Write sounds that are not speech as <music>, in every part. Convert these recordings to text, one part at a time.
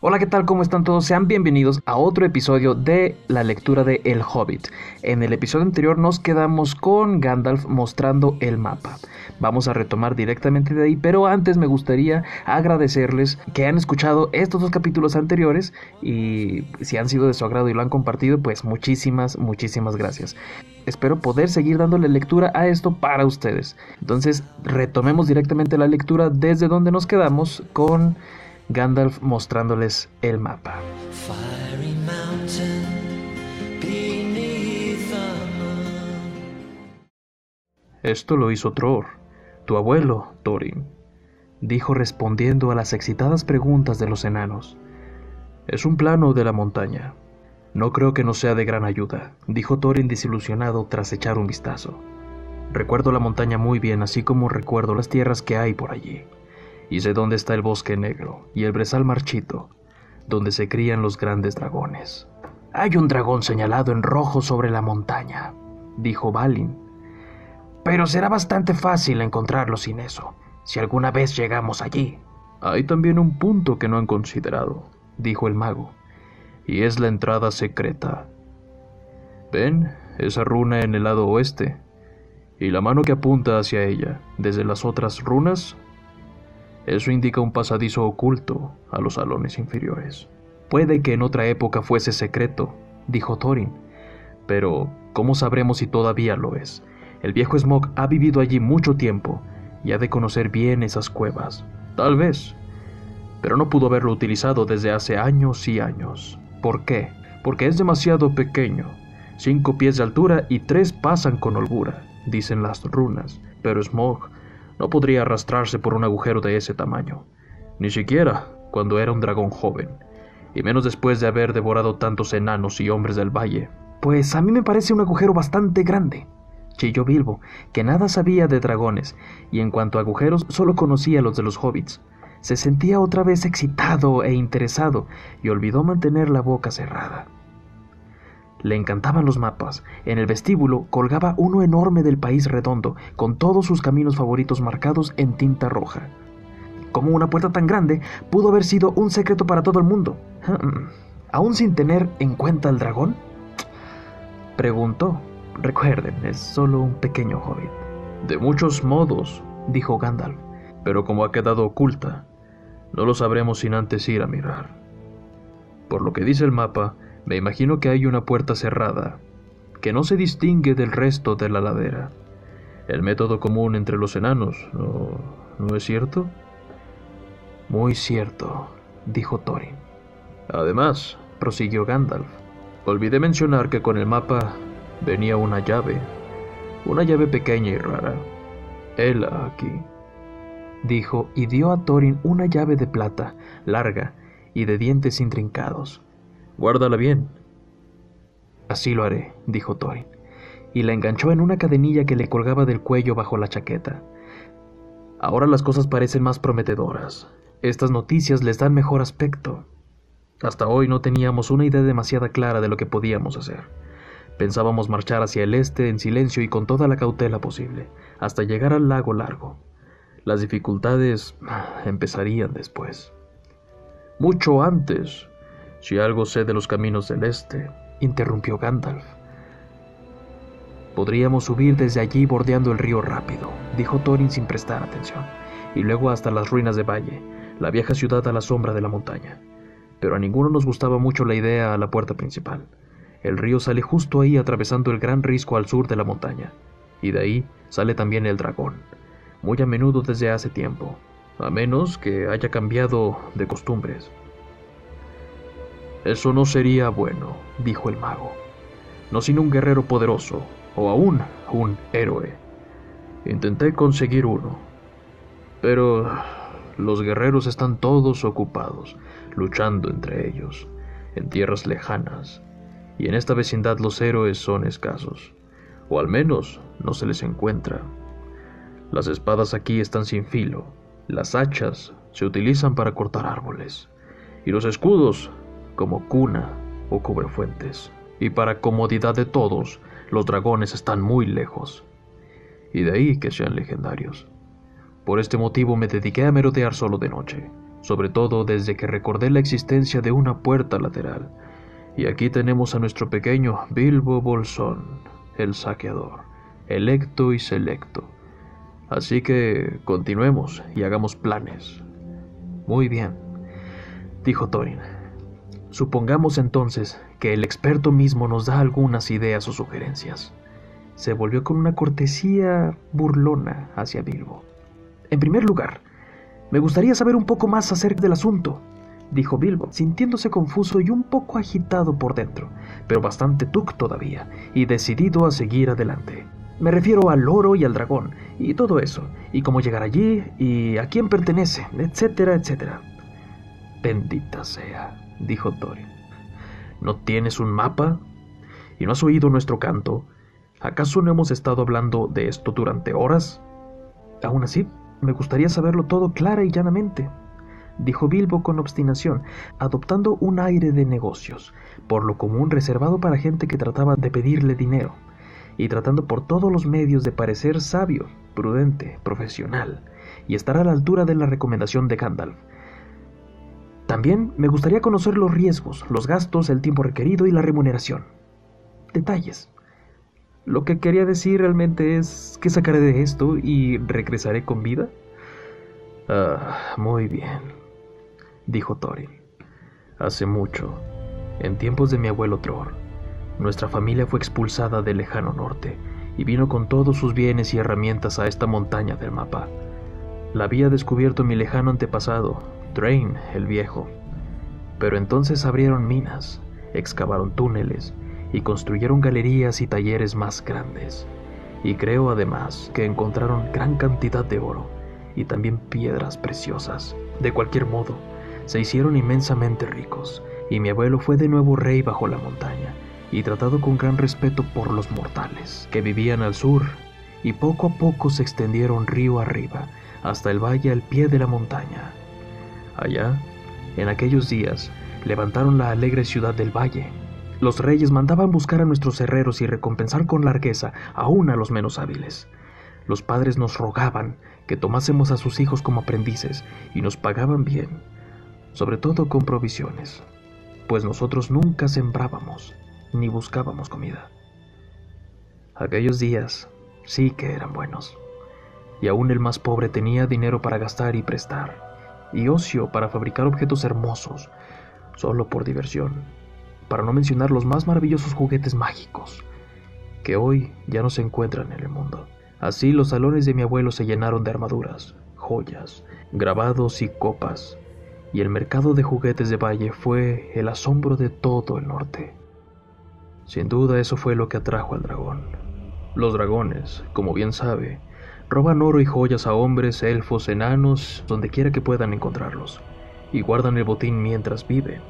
Hola, ¿qué tal? ¿Cómo están todos? Sean bienvenidos a otro episodio de la lectura de El Hobbit. En el episodio anterior nos quedamos con Gandalf mostrando el mapa. Vamos a retomar directamente de ahí, pero antes me gustaría agradecerles que han escuchado estos dos capítulos anteriores y si han sido de su agrado y lo han compartido, pues muchísimas, muchísimas gracias. Espero poder seguir dándole lectura a esto para ustedes. Entonces, retomemos directamente la lectura desde donde nos quedamos con Gandalf mostrándoles el mapa. Esto lo hizo Tror, tu abuelo, Thorin, dijo respondiendo a las excitadas preguntas de los enanos. Es un plano de la montaña. No creo que no sea de gran ayuda, dijo Thorin desilusionado tras echar un vistazo. Recuerdo la montaña muy bien, así como recuerdo las tierras que hay por allí y sé dónde está el bosque negro y el brezal marchito, donde se crían los grandes dragones. Hay un dragón señalado en rojo sobre la montaña, dijo Balin. Pero será bastante fácil encontrarlo sin eso, si alguna vez llegamos allí. Hay también un punto que no han considerado, dijo el mago, y es la entrada secreta. ¿Ven esa runa en el lado oeste? Y la mano que apunta hacia ella, desde las otras runas, eso indica un pasadizo oculto a los salones inferiores. Puede que en otra época fuese secreto, dijo Thorin, pero ¿cómo sabremos si todavía lo es? El viejo Smog ha vivido allí mucho tiempo y ha de conocer bien esas cuevas. Tal vez. Pero no pudo haberlo utilizado desde hace años y años. ¿Por qué? Porque es demasiado pequeño. Cinco pies de altura y tres pasan con holgura, dicen las runas. Pero Smog no podría arrastrarse por un agujero de ese tamaño, ni siquiera cuando era un dragón joven, y menos después de haber devorado tantos enanos y hombres del valle. Pues a mí me parece un agujero bastante grande, chilló Bilbo, que nada sabía de dragones, y en cuanto a agujeros solo conocía los de los hobbits. Se sentía otra vez excitado e interesado, y olvidó mantener la boca cerrada. Le encantaban los mapas. En el vestíbulo colgaba uno enorme del país redondo, con todos sus caminos favoritos marcados en tinta roja. ¿Cómo una puerta tan grande pudo haber sido un secreto para todo el mundo? <laughs> ¿Aún sin tener en cuenta al dragón? Preguntó. Recuerden, es solo un pequeño hobbit. De muchos modos, dijo Gandalf, pero como ha quedado oculta, no lo sabremos sin antes ir a mirar. Por lo que dice el mapa, me imagino que hay una puerta cerrada, que no se distingue del resto de la ladera. El método común entre los enanos, ¿no, ¿no es cierto? Muy cierto, dijo Thorin. Además, prosiguió Gandalf, olvidé mencionar que con el mapa venía una llave, una llave pequeña y rara. Hela aquí, dijo y dio a Thorin una llave de plata, larga y de dientes intrincados. Guárdala bien. Así lo haré, dijo Thorin, y la enganchó en una cadenilla que le colgaba del cuello bajo la chaqueta. Ahora las cosas parecen más prometedoras. Estas noticias les dan mejor aspecto. Hasta hoy no teníamos una idea demasiado clara de lo que podíamos hacer. Pensábamos marchar hacia el este en silencio y con toda la cautela posible, hasta llegar al lago largo. Las dificultades empezarían después. Mucho antes, si algo sé de los caminos del este, interrumpió Gandalf. Podríamos subir desde allí bordeando el río rápido, dijo Thorin sin prestar atención, y luego hasta las ruinas de Valle, la vieja ciudad a la sombra de la montaña. Pero a ninguno nos gustaba mucho la idea a la puerta principal. El río sale justo ahí atravesando el gran risco al sur de la montaña, y de ahí sale también el dragón, muy a menudo desde hace tiempo, a menos que haya cambiado de costumbres. Eso no sería bueno, dijo el mago, no sin un guerrero poderoso, o aún un héroe. Intenté conseguir uno, pero los guerreros están todos ocupados, luchando entre ellos, en tierras lejanas, y en esta vecindad los héroes son escasos, o al menos no se les encuentra. Las espadas aquí están sin filo, las hachas se utilizan para cortar árboles, y los escudos como cuna o cubrefuentes. Y para comodidad de todos, los dragones están muy lejos. Y de ahí que sean legendarios. Por este motivo me dediqué a merodear solo de noche, sobre todo desde que recordé la existencia de una puerta lateral. Y aquí tenemos a nuestro pequeño Bilbo Bolsón, el saqueador, electo y selecto. Así que continuemos y hagamos planes. Muy bien, dijo Thorin. Supongamos entonces que el experto mismo nos da algunas ideas o sugerencias. Se volvió con una cortesía burlona hacia Bilbo. En primer lugar, me gustaría saber un poco más acerca del asunto, dijo Bilbo, sintiéndose confuso y un poco agitado por dentro, pero bastante tuc todavía, y decidido a seguir adelante. Me refiero al oro y al dragón, y todo eso, y cómo llegar allí, y a quién pertenece, etcétera, etcétera. Bendita sea, dijo Thorin. ¿No tienes un mapa? ¿Y no has oído nuestro canto? ¿Acaso no hemos estado hablando de esto durante horas? Aún así, me gustaría saberlo todo clara y llanamente, dijo Bilbo con obstinación, adoptando un aire de negocios, por lo común reservado para gente que trataba de pedirle dinero, y tratando por todos los medios de parecer sabio, prudente, profesional, y estar a la altura de la recomendación de Gandalf. También me gustaría conocer los riesgos, los gastos, el tiempo requerido y la remuneración. Detalles. Lo que quería decir realmente es que sacaré de esto y regresaré con vida. Ah, muy bien, dijo Thorin. Hace mucho, en tiempos de mi abuelo Tror, nuestra familia fue expulsada del lejano norte y vino con todos sus bienes y herramientas a esta montaña del mapa. La había descubierto mi lejano antepasado, Drain el Viejo. Pero entonces abrieron minas, excavaron túneles y construyeron galerías y talleres más grandes. Y creo además que encontraron gran cantidad de oro y también piedras preciosas. De cualquier modo, se hicieron inmensamente ricos, y mi abuelo fue de nuevo rey bajo la montaña, y tratado con gran respeto por los mortales, que vivían al sur, y poco a poco se extendieron río arriba, hasta el valle al pie de la montaña. Allá, en aquellos días, levantaron la alegre ciudad del valle, los reyes mandaban buscar a nuestros herreros y recompensar con largueza aún a los menos hábiles. Los padres nos rogaban que tomásemos a sus hijos como aprendices y nos pagaban bien, sobre todo con provisiones, pues nosotros nunca sembrábamos ni buscábamos comida. Aquellos días sí que eran buenos, y aún el más pobre tenía dinero para gastar y prestar, y ocio para fabricar objetos hermosos, solo por diversión para no mencionar los más maravillosos juguetes mágicos, que hoy ya no se encuentran en el mundo. Así los salones de mi abuelo se llenaron de armaduras, joyas, grabados y copas, y el mercado de juguetes de Valle fue el asombro de todo el norte. Sin duda eso fue lo que atrajo al dragón. Los dragones, como bien sabe, roban oro y joyas a hombres, elfos, enanos, donde quiera que puedan encontrarlos, y guardan el botín mientras viven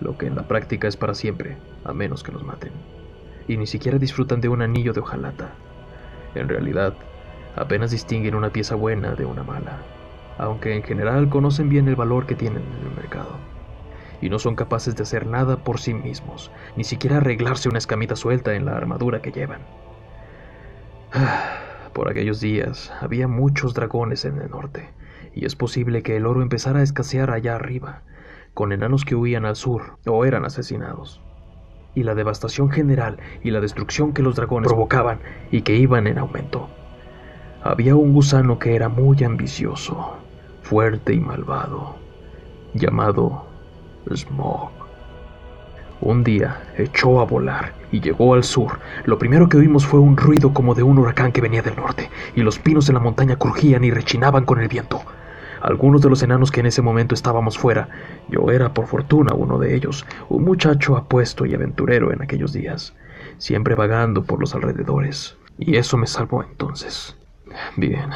lo que en la práctica es para siempre, a menos que los maten. Y ni siquiera disfrutan de un anillo de hojalata. En realidad, apenas distinguen una pieza buena de una mala, aunque en general conocen bien el valor que tienen en el mercado. Y no son capaces de hacer nada por sí mismos, ni siquiera arreglarse una escamita suelta en la armadura que llevan. Por aquellos días había muchos dragones en el norte, y es posible que el oro empezara a escasear allá arriba, con enanos que huían al sur o eran asesinados. Y la devastación general y la destrucción que los dragones provocaban y que iban en aumento. Había un gusano que era muy ambicioso, fuerte y malvado, llamado Smog. Un día echó a volar y llegó al sur. Lo primero que oímos fue un ruido como de un huracán que venía del norte, y los pinos en la montaña crujían y rechinaban con el viento. Algunos de los enanos que en ese momento estábamos fuera, yo era por fortuna uno de ellos, un muchacho apuesto y aventurero en aquellos días, siempre vagando por los alrededores, y eso me salvó entonces. Bien,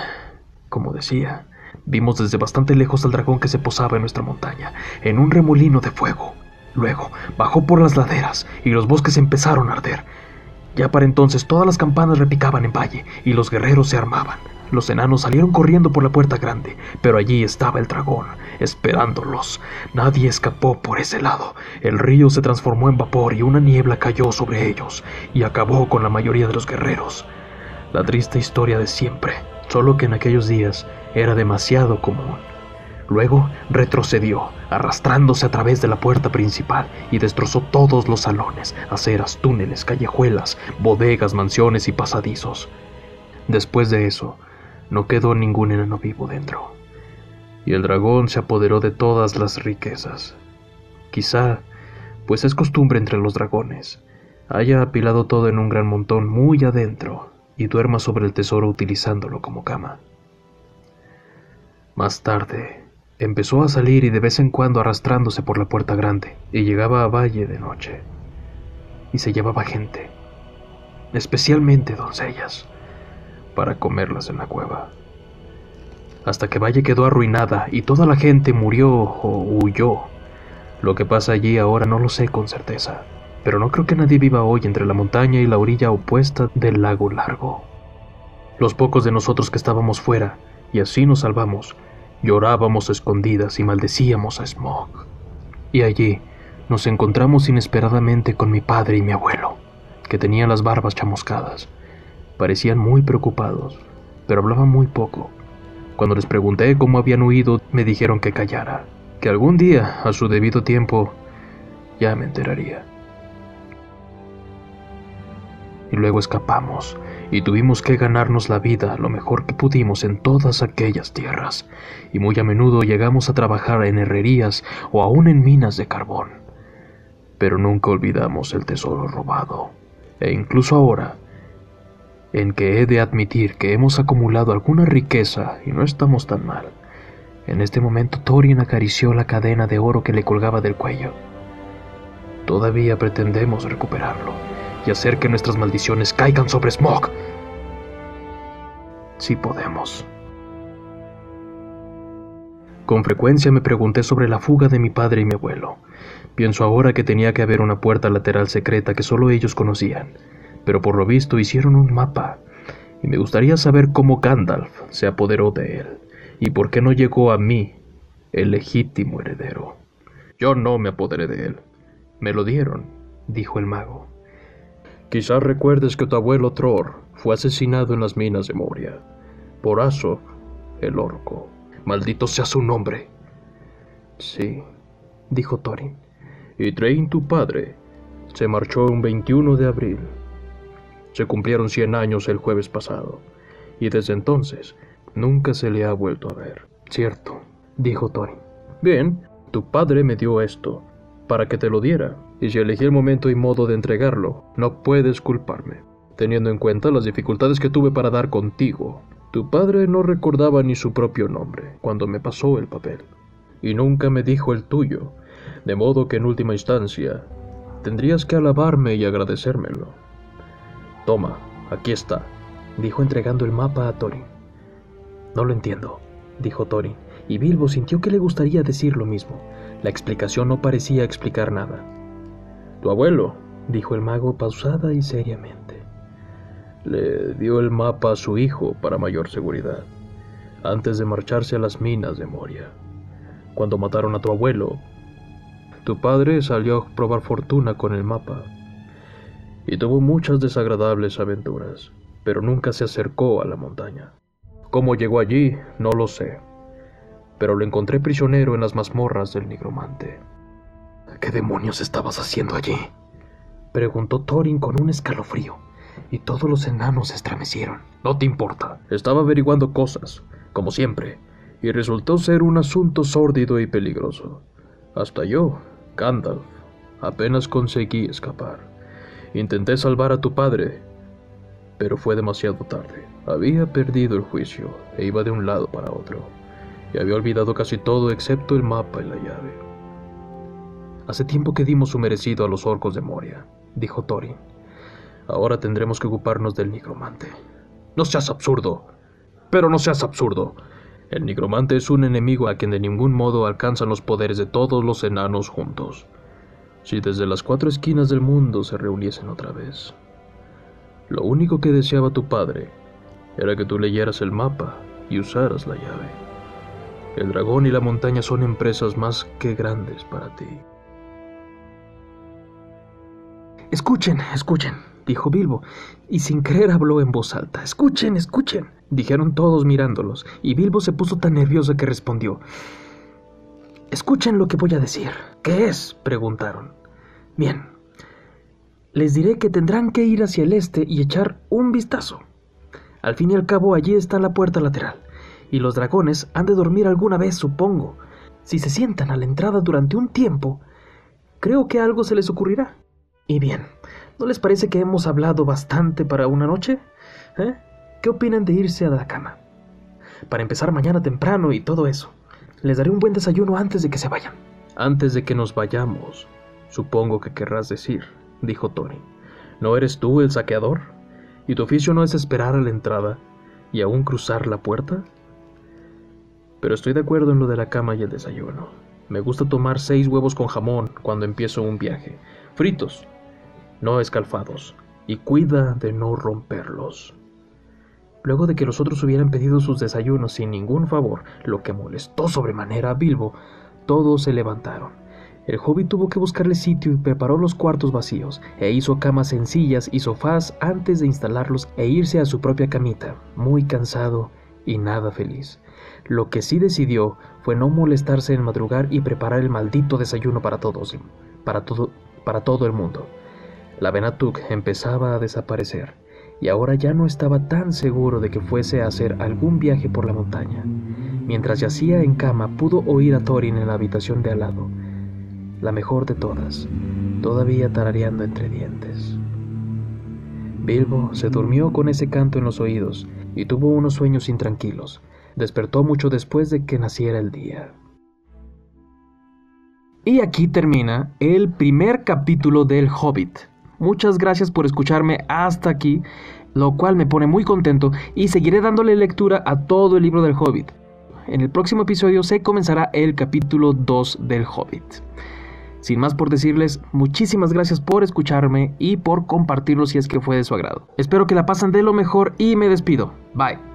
como decía, vimos desde bastante lejos al dragón que se posaba en nuestra montaña, en un remolino de fuego. Luego bajó por las laderas y los bosques empezaron a arder. Ya para entonces todas las campanas repicaban en valle y los guerreros se armaban. Los enanos salieron corriendo por la puerta grande, pero allí estaba el dragón, esperándolos. Nadie escapó por ese lado. El río se transformó en vapor y una niebla cayó sobre ellos y acabó con la mayoría de los guerreros. La triste historia de siempre, solo que en aquellos días era demasiado común. Luego retrocedió, arrastrándose a través de la puerta principal y destrozó todos los salones, aceras, túneles, callejuelas, bodegas, mansiones y pasadizos. Después de eso, no quedó ningún enano vivo dentro. Y el dragón se apoderó de todas las riquezas. Quizá, pues es costumbre entre los dragones, haya apilado todo en un gran montón muy adentro y duerma sobre el tesoro utilizándolo como cama. Más tarde, empezó a salir y de vez en cuando arrastrándose por la puerta grande, y llegaba a Valle de noche. Y se llevaba gente, especialmente doncellas, para comerlas en la cueva. Hasta que Valle quedó arruinada y toda la gente murió o huyó. Lo que pasa allí ahora no lo sé con certeza, pero no creo que nadie viva hoy entre la montaña y la orilla opuesta del lago largo. Los pocos de nosotros que estábamos fuera, y así nos salvamos, Llorábamos escondidas y maldecíamos a Smog. Y allí nos encontramos inesperadamente con mi padre y mi abuelo, que tenían las barbas chamuscadas. Parecían muy preocupados, pero hablaban muy poco. Cuando les pregunté cómo habían huido, me dijeron que callara, que algún día, a su debido tiempo, ya me enteraría. Y luego escapamos y tuvimos que ganarnos la vida lo mejor que pudimos en todas aquellas tierras, y muy a menudo llegamos a trabajar en herrerías o aún en minas de carbón. Pero nunca olvidamos el tesoro robado, e incluso ahora, en que he de admitir que hemos acumulado alguna riqueza y no estamos tan mal. En este momento Thorin acarició la cadena de oro que le colgaba del cuello. Todavía pretendemos recuperarlo y hacer que nuestras maldiciones caigan sobre Smog. Si podemos. Con frecuencia me pregunté sobre la fuga de mi padre y mi abuelo. Pienso ahora que tenía que haber una puerta lateral secreta que solo ellos conocían, pero por lo visto hicieron un mapa, y me gustaría saber cómo Gandalf se apoderó de él, y por qué no llegó a mí, el legítimo heredero. Yo no me apoderé de él. Me lo dieron, dijo el mago. Quizás recuerdes que tu abuelo Tror fue asesinado en las minas de Moria por Aso, el orco. Maldito sea su nombre. Sí, dijo Thorin. Y Train, tu padre, se marchó un 21 de abril. Se cumplieron 100 años el jueves pasado, y desde entonces nunca se le ha vuelto a ver. Cierto, dijo Thorin. Bien, tu padre me dio esto, para que te lo diera, y si elegí el momento y modo de entregarlo, no puedes culparme, teniendo en cuenta las dificultades que tuve para dar contigo. Tu padre no recordaba ni su propio nombre cuando me pasó el papel, y nunca me dijo el tuyo, de modo que en última instancia tendrías que alabarme y agradecérmelo. Toma, aquí está, dijo entregando el mapa a Thorin. No lo entiendo, dijo Thorin, y Bilbo sintió que le gustaría decir lo mismo. La explicación no parecía explicar nada. Tu abuelo, dijo el mago pausada y seriamente. Le dio el mapa a su hijo para mayor seguridad, antes de marcharse a las minas de Moria. Cuando mataron a tu abuelo, tu padre salió a probar fortuna con el mapa y tuvo muchas desagradables aventuras, pero nunca se acercó a la montaña. Cómo llegó allí, no lo sé, pero lo encontré prisionero en las mazmorras del nigromante. ¿Qué demonios estabas haciendo allí? Preguntó Thorin con un escalofrío, y todos los enanos se estremecieron. No te importa. Estaba averiguando cosas, como siempre, y resultó ser un asunto sórdido y peligroso. Hasta yo, Gandalf, apenas conseguí escapar. Intenté salvar a tu padre, pero fue demasiado tarde. Había perdido el juicio e iba de un lado para otro, y había olvidado casi todo excepto el mapa y la llave. Hace tiempo que dimos su merecido a los orcos de Moria, dijo Thorin. Ahora tendremos que ocuparnos del nigromante. No seas absurdo. Pero no seas absurdo. El nigromante es un enemigo a quien de ningún modo alcanzan los poderes de todos los enanos juntos. Si desde las cuatro esquinas del mundo se reuniesen otra vez. Lo único que deseaba tu padre era que tú leyeras el mapa y usaras la llave. El dragón y la montaña son empresas más que grandes para ti. Escuchen, escuchen, dijo Bilbo, y sin creer habló en voz alta. Escuchen, escuchen, dijeron todos mirándolos, y Bilbo se puso tan nervioso que respondió. Escuchen lo que voy a decir. ¿Qué es? preguntaron. Bien. Les diré que tendrán que ir hacia el este y echar un vistazo. Al fin y al cabo allí está la puerta lateral, y los dragones han de dormir alguna vez, supongo. Si se sientan a la entrada durante un tiempo, creo que algo se les ocurrirá. Y bien, ¿no les parece que hemos hablado bastante para una noche? ¿Eh? ¿Qué opinan de irse a la cama? Para empezar mañana temprano y todo eso. Les daré un buen desayuno antes de que se vayan. Antes de que nos vayamos, supongo que querrás decir, dijo Tony. ¿No eres tú el saqueador? ¿Y tu oficio no es esperar a la entrada y aún cruzar la puerta? Pero estoy de acuerdo en lo de la cama y el desayuno. Me gusta tomar seis huevos con jamón cuando empiezo un viaje, fritos, no escalfados, y cuida de no romperlos. Luego de que los otros hubieran pedido sus desayunos sin ningún favor, lo que molestó sobremanera a Bilbo, todos se levantaron. El hobbit tuvo que buscarle sitio y preparó los cuartos vacíos, e hizo camas sencillas y sofás antes de instalarlos e irse a su propia camita, muy cansado y nada feliz. Lo que sí decidió fue no molestarse en madrugar y preparar el maldito desayuno para todos, para todo, para todo el mundo. La Benatuk empezaba a desaparecer y ahora ya no estaba tan seguro de que fuese a hacer algún viaje por la montaña. Mientras yacía en cama pudo oír a Thorin en la habitación de al lado, la mejor de todas, todavía tarareando entre dientes. Bilbo se durmió con ese canto en los oídos y tuvo unos sueños intranquilos. Despertó mucho después de que naciera el día. Y aquí termina el primer capítulo del Hobbit. Muchas gracias por escucharme hasta aquí, lo cual me pone muy contento y seguiré dándole lectura a todo el libro del Hobbit. En el próximo episodio se comenzará el capítulo 2 del Hobbit. Sin más por decirles, muchísimas gracias por escucharme y por compartirlo si es que fue de su agrado. Espero que la pasen de lo mejor y me despido. Bye.